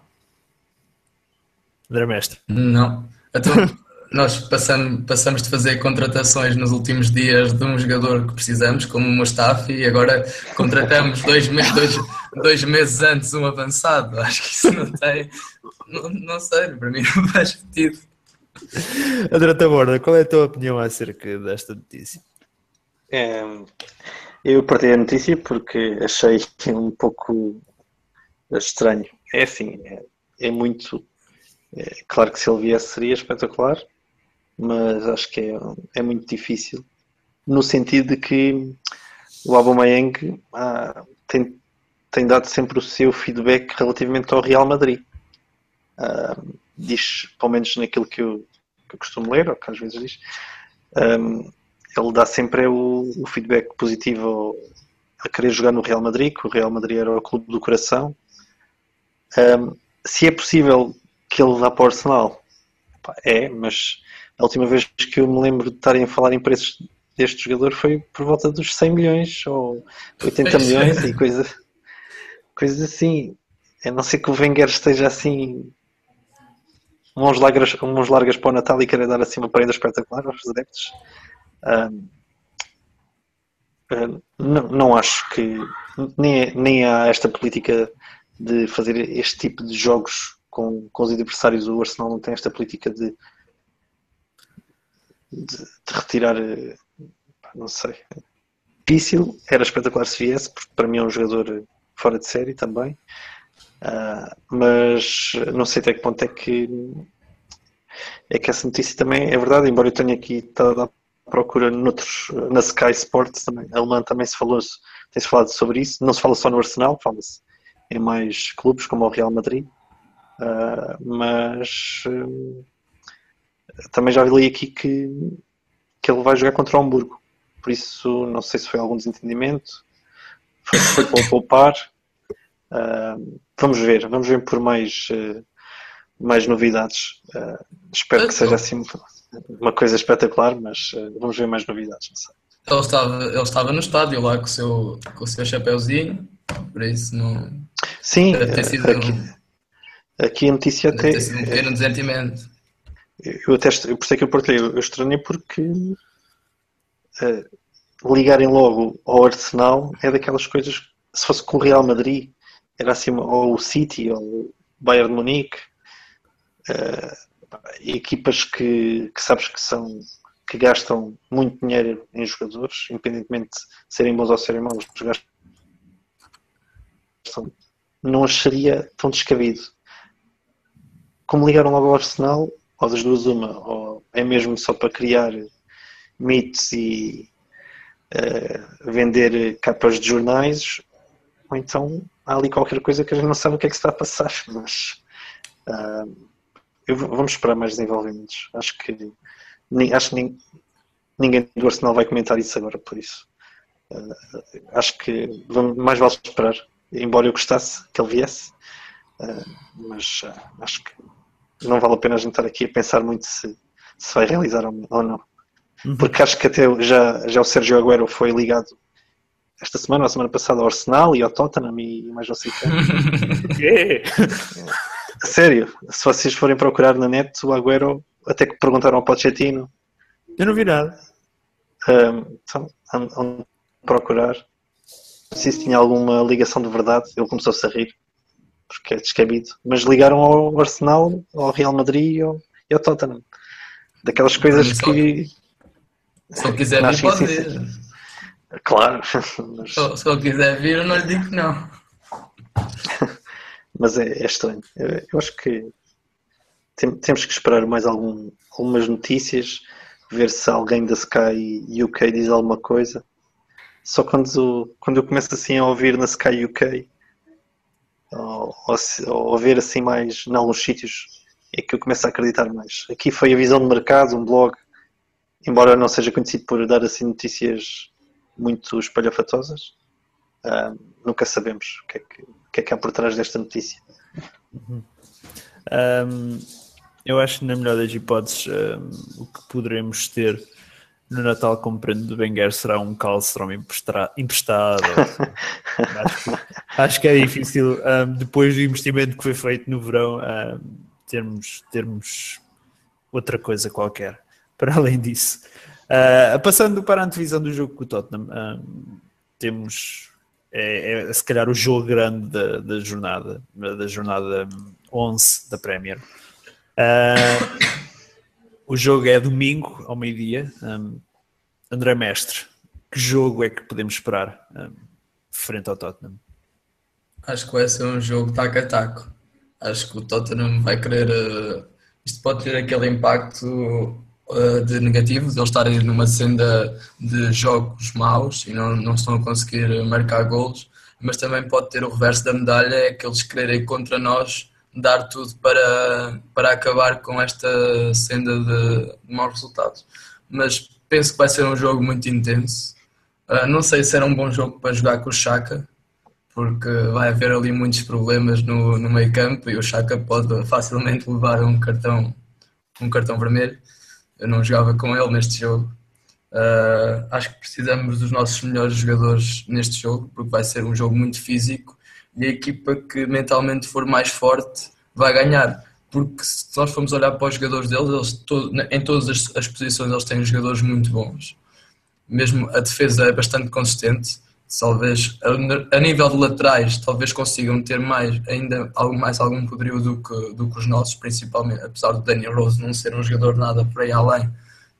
André Mestre?
Não. Então, nós passamos, passamos de fazer contratações nos últimos dias de um jogador que precisamos, como o Mustafi, e agora contratamos dois, me dois, dois meses antes um avançado. Acho que isso não tem. Não, não sei, para mim não faz sentido.
André Taborda, qual é a tua opinião acerca desta notícia?
É, eu partilhei a notícia porque achei um pouco estranho. É assim, é, é muito. É, claro que se ele viesse seria espetacular, mas acho que é, é muito difícil. No sentido de que o Aubameyang ah, tem, tem dado sempre o seu feedback relativamente ao Real Madrid. Ah, diz, pelo menos naquilo que eu, que eu costumo ler, ou que às vezes diz, ah, ele dá sempre o, o feedback positivo a querer jogar no Real Madrid, que o Real Madrid era o clube do coração. Um, se é possível que ele vá para o Arsenal, é, mas a última vez que eu me lembro de estarem a falar em preços deste jogador foi por volta dos 100 milhões ou 80 milhões e coisa, coisas assim. A não ser que o Wenger esteja assim mãos largas, mãos largas para o Natal e querer dar assim uma prenda espetacular aos adeptos não, não acho que nem, nem há esta política de fazer este tipo de jogos com, com os adversários. O Arsenal não tem esta política de, de, de retirar. Não sei. Difícil, era espetacular se viesse, porque para mim é um jogador fora de série também. Uh, mas não sei até que ponto é que é que essa notícia também é verdade, embora eu tenha aqui estado a procura noutros, na Sky Sports também, alemã também se falou, tem-se falado sobre isso, não se fala só no Arsenal, fala-se em mais clubes como o Real Madrid, uh, mas uh, também já li aqui que, que ele vai jogar contra o Hamburgo, por isso não sei se foi algum desentendimento, foi, para poupar, uh, vamos ver, vamos ver por mais, mais novidades, espero que seja assim uma coisa espetacular, mas vamos ver mais novidades.
Ele estava, ele estava no estádio lá com o seu, com o seu chapéuzinho, por isso não.
Sim, sido, aqui, aqui a notícia até.
Sido um desentimento.
Eu até, eu, por isso é que eu partilhei, eu estranhei porque uh, ligarem logo ao Arsenal é daquelas coisas, se fosse com o Real Madrid, era assim, ou o City, ou o Bayern Munique, uh, equipas que, que sabes que são que gastam muito dinheiro em jogadores, independentemente de serem bons ou serem maus, gastam, não acharia tão descabido. Como ligaram logo ao Arsenal, ou das duas uma, ou é mesmo só para criar mitos e uh, vender capas de jornais, ou então há ali qualquer coisa que a gente não sabe o que é que está a passar, mas uh, eu, vamos esperar mais desenvolvimentos. Acho que, acho que ninguém do Arsenal vai comentar isso agora, por isso. Uh, acho que vamos, mais vale esperar. Embora eu gostasse que ele viesse, Uh, mas uh, acho que não vale a pena a gente estar aqui a pensar muito se, se vai realizar ou não. Uhum. Porque acho que até já, já o Sérgio Agüero foi ligado esta semana ou a semana passada ao Arsenal e ao Tottenham e mais não sei quem. Sério, se vocês forem procurar na net o Agüero, até que perguntaram ao Pochettino.
Eu não vi nada.
Um, então, onde procurar. Se tinha alguma ligação de verdade. Ele começou-se a rir, porque é descabido. Mas ligaram ao Arsenal, ao Real Madrid e ao, e ao Tottenham. Daquelas coisas que.
Se ele quiser vir, pode vir.
Claro.
Mas... Se, ele quiser vir, eu não lhe digo que não.
Mas é, é estranho. Eu, eu, acho que tem, temos que esperar mais algum, algumas notícias, ver se alguém da Sky UK diz alguma coisa. Só quando, quando eu começo assim a ouvir na Sky UK ou, ou, ou ver assim mais em alguns sítios é que eu começo a acreditar mais. Aqui foi a visão de mercado, um blog, embora não seja conhecido por dar assim notícias muito espalhafatosas, uh, nunca sabemos o que, é que, o que, é que há por trás desta notícia.
Uhum. Um, eu acho que na melhor das hipóteses um, o que poderemos ter no Natal como prenda do Wenger será um Calstrom emprestado. acho, que, acho, que, é difícil, um, depois do investimento que foi feito no verão, termos, termos outra coisa qualquer para além disso. Uh, passando para a antevisão do jogo com o Tottenham, uh, temos é, é, se calhar o jogo grande da, da, jornada, da jornada 11 da Premier. Uh, o jogo é domingo ao meio-dia. Um, André Mestre, que jogo é que podemos esperar um, frente ao Tottenham?
Acho que vai ser um jogo taco a taco. Acho que o Tottenham vai querer. Uh, isto pode ter aquele impacto uh, de negativo, de eles estarem numa senda de jogos maus e não, não estão a conseguir marcar golos, mas também pode ter o reverso da medalha, é que eles quererem contra nós dar tudo para, para acabar com esta senda de, de maus resultados. Mas penso que vai ser um jogo muito intenso. Uh, não sei se era um bom jogo para jogar com o Chaka, porque vai haver ali muitos problemas no, no meio campo e o Chaka pode facilmente levar um cartão, um cartão vermelho. Eu não jogava com ele neste jogo. Uh, acho que precisamos dos nossos melhores jogadores neste jogo, porque vai ser um jogo muito físico e a equipa que mentalmente for mais forte vai ganhar. Porque se nós formos olhar para os jogadores deles, eles em todas as, as posições eles têm jogadores muito bons. Mesmo a defesa é bastante consistente talvez a, nível de laterais talvez consigam ter mais ainda algo mais algum poderio do que, do que os nossos principalmente apesar do Daniel Rose não ser um jogador nada por aí além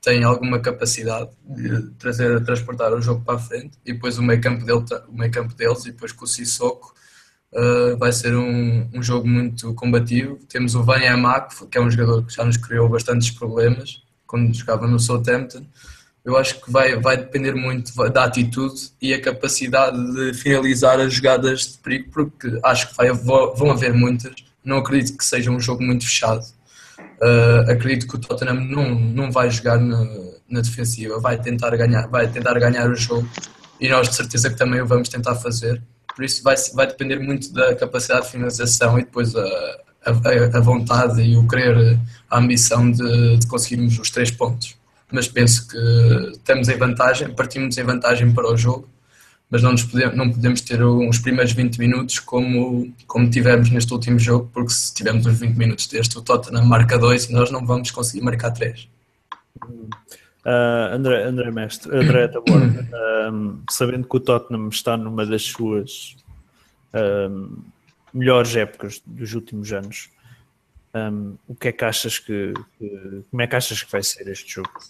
tem alguma capacidade de trazer transportar o jogo para a frente e depois o meio campo dele o meio campo deles e depois com o Sissoko uh, vai ser um, um jogo muito combativo temos o Van Amak que é um jogador que já nos criou bastantes problemas quando jogava no Southampton eu acho que vai, vai depender muito da atitude e a capacidade de finalizar as jogadas de perigo, porque acho que vai, vão haver muitas. Não acredito que seja um jogo muito fechado. Uh, acredito que o Tottenham não, não vai jogar na, na, defensiva, vai tentar, ganhar, vai tentar ganhar o jogo e nós de certeza que também o vamos tentar fazer. Por isso vai, vai depender muito da capacidade de finalização e depois a, a, a vontade e o querer, a ambição de, de conseguirmos os três pontos mas penso que estamos em vantagem, partimos em vantagem para o jogo, mas não, podemos, não podemos ter uns primeiros 20 minutos como, como tivemos neste último jogo, porque se tivermos uns 20 minutos deste, o Tottenham marca 2 e nós não vamos conseguir marcar 3.
Uh, André, André Mestre, André Tabor, um, sabendo que o Tottenham está numa das suas um, melhores épocas dos últimos anos, um, o que é que achas que, que, como é que achas que vai ser este jogo?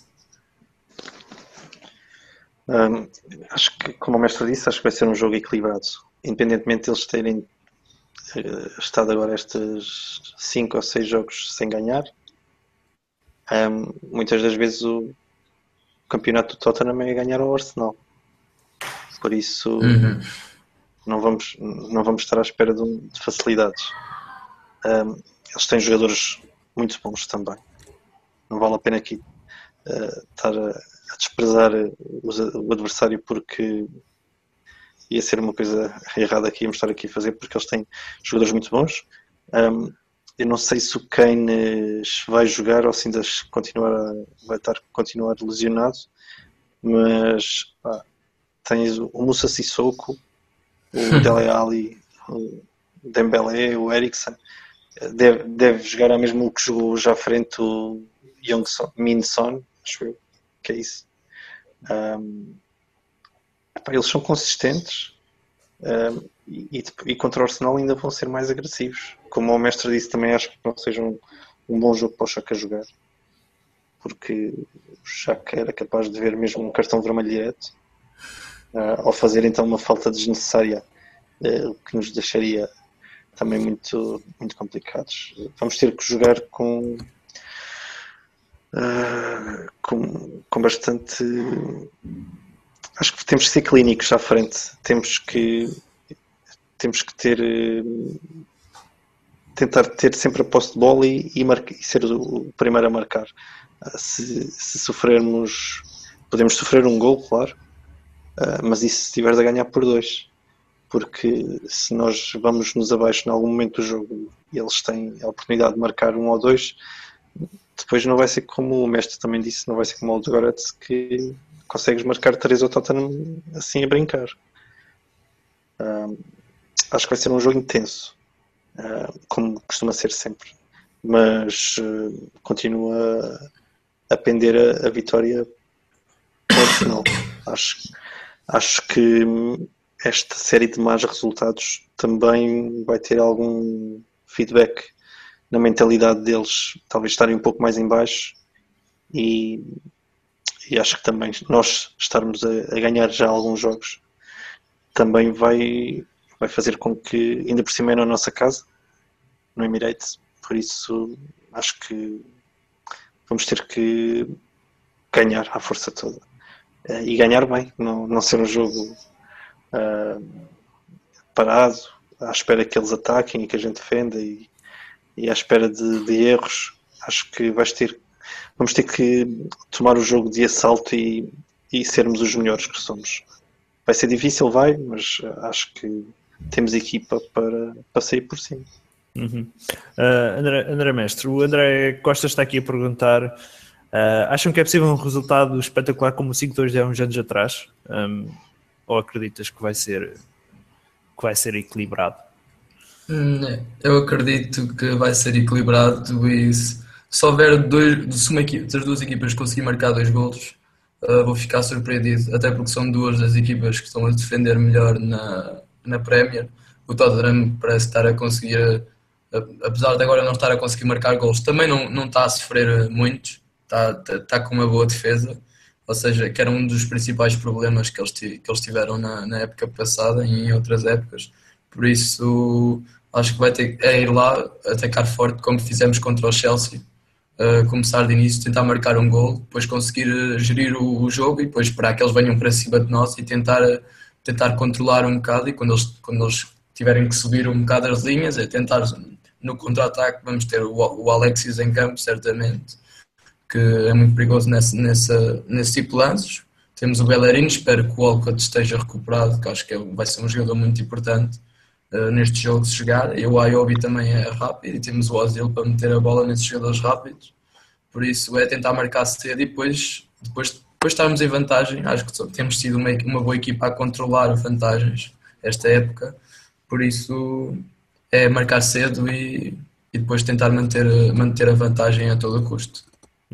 Acho que, como o mestre disse, acho que vai ser um jogo equilibrado. Independentemente de eles terem uh, estado agora estes 5 ou 6 jogos sem ganhar, muitas das vezes o campeonato do Tottenham é ganhar ao Arsenal. Por isso, uhum. não, vamos, não vamos estar à espera de, de facilidades. Um, eles têm jogadores muito bons também. Não vale a pena aqui uh, estar a a desprezar o adversário porque ia ser uma coisa errada que íamos estar aqui a fazer, porque eles têm jogadores muito bons. Um, eu não sei se o Kane vai jogar ou se ainda continuar vai estar continuar lesionado, mas pá, tens o Musa Sissoko, o Dele Alli, o Dembélé, o Eriksen, deve, deve jogar a mesmo o que jogou já à frente o Young Min Son, acho eu, que é isso. Um, eles são consistentes e, e, contra o Arsenal ainda vão ser mais agressivos. Como o mestre disse, também acho que não seja um, um bom jogo para o Chaka jogar, porque o Chaka era capaz de ver mesmo um cartão vermelho direto, uh, ao fazer então uma falta desnecessária, uh, que nos deixaria também muito, muito complicados. Vamos ter que jogar com, uh, com, com bastante. Acho que temos que ser clínicos à frente. Temos que temos que ter tentar ter sempre a posse de bola e, e, e ser o, primeiro a marcar. Uh, se, se, sofrermos, podemos sofrer um gol, claro, uh, mas isso se estiveres a ganhar por dois porque se nós vamos nos abaixo em algum momento do jogo e eles têm a oportunidade de marcar um ou dois, depois não vai ser como o mestre também disse, não vai ser como o Goretz que consegues marcar três ao Tottenham assim a brincar. Uh, acho que vai ser um jogo intenso, uh, como costuma ser sempre, mas uh, continua a pender a, a vitória ao final. Acho, acho que esta série de más resultados também vai ter algum feedback na mentalidade deles, talvez estarem um pouco mais em baixo e, e acho que também nós estarmos a, a, ganhar já alguns jogos também vai, vai fazer com que, ainda por cima é na nossa casa, no Emirates, por isso acho que vamos ter que ganhar à força toda eh, e ganhar bem, não, não ser um jogo uh, parado, à espera que eles ataquem e que a gente defenda e, e à espera de, de, erros. Acho que vais ter, vamos ter que tomar o jogo de assalto e, e sermos os melhores que somos. Vai ser difícil, vai, mas acho que temos equipa para, para sair por cima.
Uhum. Uh, André, André, Mestre, o André Costa está aqui a perguntar: uh, acham que é possível um resultado espetacular como o 5-2 de há uns anos atrás? Um, ou acreditas que vai ser que vai ser equilibrado?
Hum, eu acredito que vai ser equilibrado e se, se houver dois, se uma equipe, as duas equipas conseguirem marcar dois golos, uh, vou ficar surpreendido, até porque são duas das equipas que estão a defender melhor na, na Premier. O Tottenham parece estar a conseguir, apesar de agora não estar a conseguir marcar golos, também não, não está a sofrer muitos, está, está com uma boa defesa ou seja, que era um dos principais problemas que eles, que eles tiveram na, na época passada e em outras épocas. Por isso, acho que vai ter é ir lá, atacar forte, como fizemos contra o Chelsea. Começar de início, tentar marcar um gol, depois conseguir eh, gerir o, o, jogo e depois esperar que eles venham para cima de nós e tentar, tentar controlar um bocado. E quando eles, quando eles tiverem que subir um bocado as linhas, é tentar no contra-ataque. Vamos ter o, o Alexis em campo, certamente que é muito perigoso nesse, nesse, nesse tipo de lances. Temos o Bellerin, espero que o Walcott esteja recuperado, que acho que é, vai ser um jogador muito importante uh, neste jogo se chegar. E o Ayobi também é rápido e temos o Ozil para meter a bola nesses jogadores rápidos. Por isso é tentar marcar cedo e depois, depois, depois estarmos em vantagem. Acho que temos sido uma, uma boa equipa a controlar vantagens esta época. Por isso é marcar cedo e, e depois tentar manter, manter a vantagem a todo custo.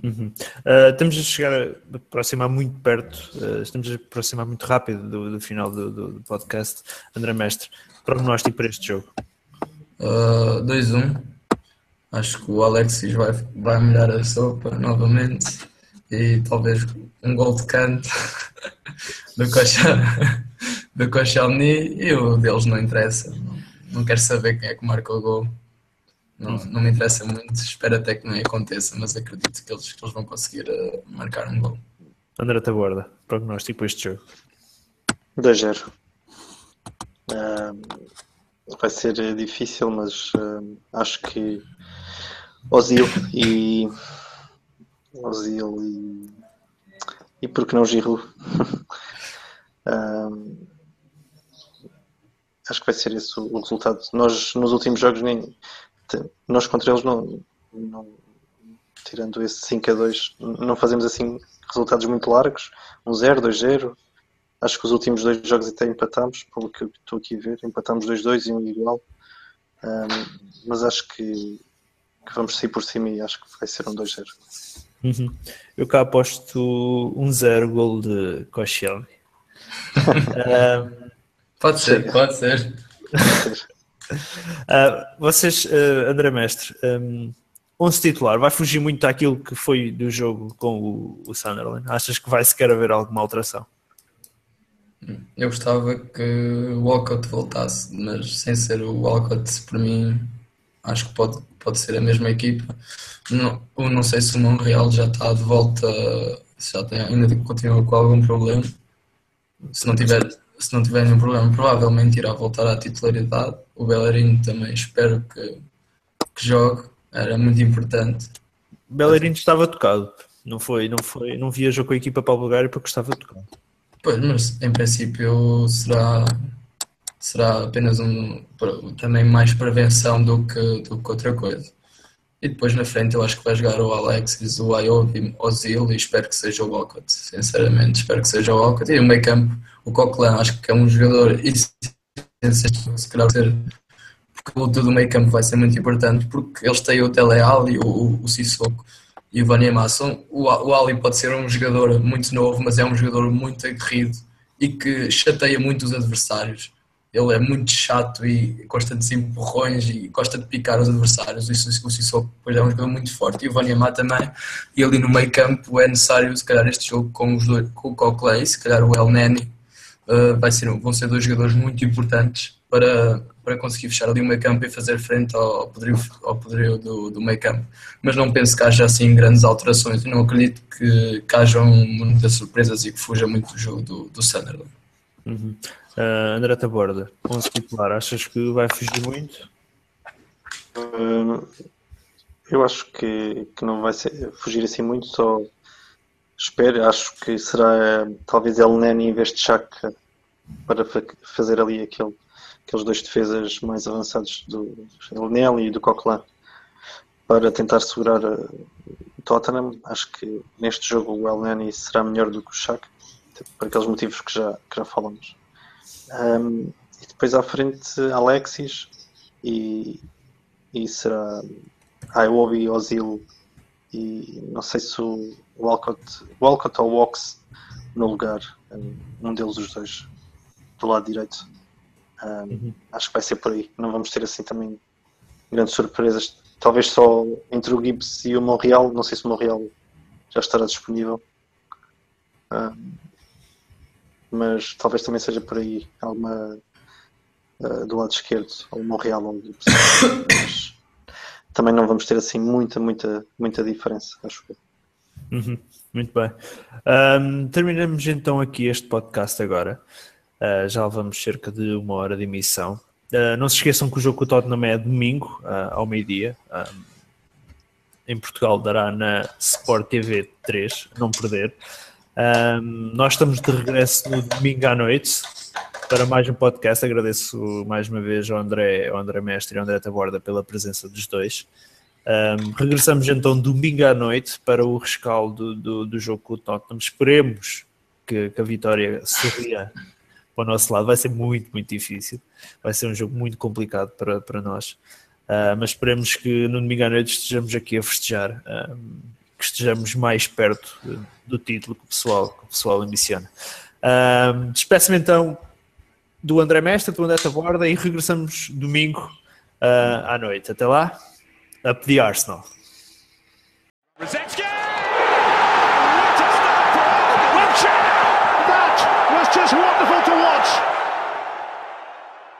Uhum. Uh, estamos a chegar a aproximar muito perto, uh, estamos a aproximar muito rápido do, do final do, do, do, podcast. André Mestre, prognóstico para este jogo?
Uh, 2-1. Acho que o Alexis vai, vai molhar a sopa novamente e talvez um gol de canto do Cochal, do Koscielny e o deles não interessa. Não, não quero saber quem é que marca o gol. Não, não me interessa muito, espero até que não aconteça, mas acredito que eles, que eles vão conseguir uh, marcar um gol.
André Taborda, prognóstico para este jogo?
2-0. Uh, vai ser difícil, mas uh, acho que Ozil e Ozil e e porque não Giroud? Acho que vai ser esse o resultado. Nós nos últimos jogos nem nós contra eles não, não tirando esse 5 a 2, não fazemos assim resultados muito largos, um 0, 2-0. Acho que os últimos dois jogos até empatámos, pelo que eu estou aqui a ver, empatámos 2-2 e um igual. Ahm, mas acho que, que vamos sair por cima e acho que vai ser um 2-0.
Uhum. Eu cá aposto um zero gol de Koscielny.
Pode ser,
Chega.
pode ser.
Ah, vocês, ah, André Mestre, um, 11 titular, vai fugir muito daquilo que foi do jogo com o, o Sunderland? Achas que vai sequer haver alguma alteração?
Eu gostava que o Walcott voltasse, mas sem ser o Walcott, para mim, acho que pode, pode ser a mesma equipa. Não, eu não sei se o Monreal já está de volta, se já tem, ainda continua com algum problema. Se não tiver, se não tiver nenhum problema, provavelmente irá voltar à titularidade. O Bellerin também espero que, que jogue, era muito importante.
Bellerin estava tocado, não foi, não foi, não viajou com a equipa para o Bulgária porque estava tocado.
Pois, mas em princípio será, será apenas um, também mais prevenção do que, do que outra coisa. E depois na frente eu acho que vai jogar o Alexis, o Ayobi, o Zil e espero que seja o Walcott. Sinceramente, espero que seja o Walcott. E o meio campo, o Coquelin, acho que é um jogador essencial, se calhar ser porque luta do meio campo vai ser muito importante porque eles têm o Teleal e o, o, o Sissoko e o Vanema são o, o Ali pode ser um jogador muito novo mas é um jogador muito aguerrido e que chateia muito os adversários. Ele é muito chato e gosta de empurrões e gosta de picar os adversários. Isso o Sissoko depois é um jogador muito forte. E o Vanema também. E ali no meio campo é necessário se calhar este jogo com os dois com o Coquelin se calhar o El Neni uh, vai ser, vão ser dois jogadores muito importantes para, para conseguir fechar ali o meio campo e fazer frente ao poderio, ao poderio do, do meio campo. Mas não penso que haja assim grandes alterações e não acredito que, que hajam muitas surpresas e que fuja muito do jogo do, do Sunderland.
Uhum. Uh, André Taborda, 11 titular, achas que vai fugir muito?
Hum, eu acho que, que não vai ser, fugir assim muito, só espero, acho que será talvez El Neni em vez de Chaka para fa- fazer ali aquele, aqueles dois defesas mais avançados do El Neni e do Coquelin para tentar segurar uh, o Tottenham. Acho que neste jogo o El Neni será melhor do que o Chaka, por aqueles motivos que já, que já falamos. Um, e depois à frente Alexis e, e será Iwobi, Ozil e não sei se o Walcott, Walcott ou Wox no lugar, um deles os dois do lado direito. Um, Acho que vai ser por aí. Não vamos ter assim também grandes surpresas. Talvez só entre o Gibbs e o Monreal. Não sei se o Monreal já estará disponível. Um, mas talvez também seja por aí alguma uh, do lado esquerdo, ou o Monreal ou o Gibbs. Mas também não vamos ter assim muita, muita, muita diferença, acho eu.
Uhum, muito bem. Um, terminamos então aqui este podcast agora. Uh, já levamos cerca de uma hora de emissão. Uh, não se esqueçam que o jogo com o Tottenham é domingo, uh, ao meio-dia. em Portugal dará na Sport TV 3, não perder. Nós estamos de regresso no domingo à noite para mais um podcast. Agradeço mais uma vez ao André, ao André Mestre e ao André Taborda pela presença dos dois. Um, regressamos então domingo à noite para o rescaldo do, do jogo com o Tottenham. Esperemos que, que, a vitória sorria para o nosso lado. Vai ser muito, muito difícil. Vai ser um jogo muito complicado para, para nós. Uh, mas esperemos que no domingo à noite estejamos aqui a festejar, um, que estejamos mais perto do título que o pessoal, que o pessoal ambiciona. Um, Despeço-me então do André Mestre, do André Taborda e regressamos domingo uh, à noite. Até lá. Up the Arsenal.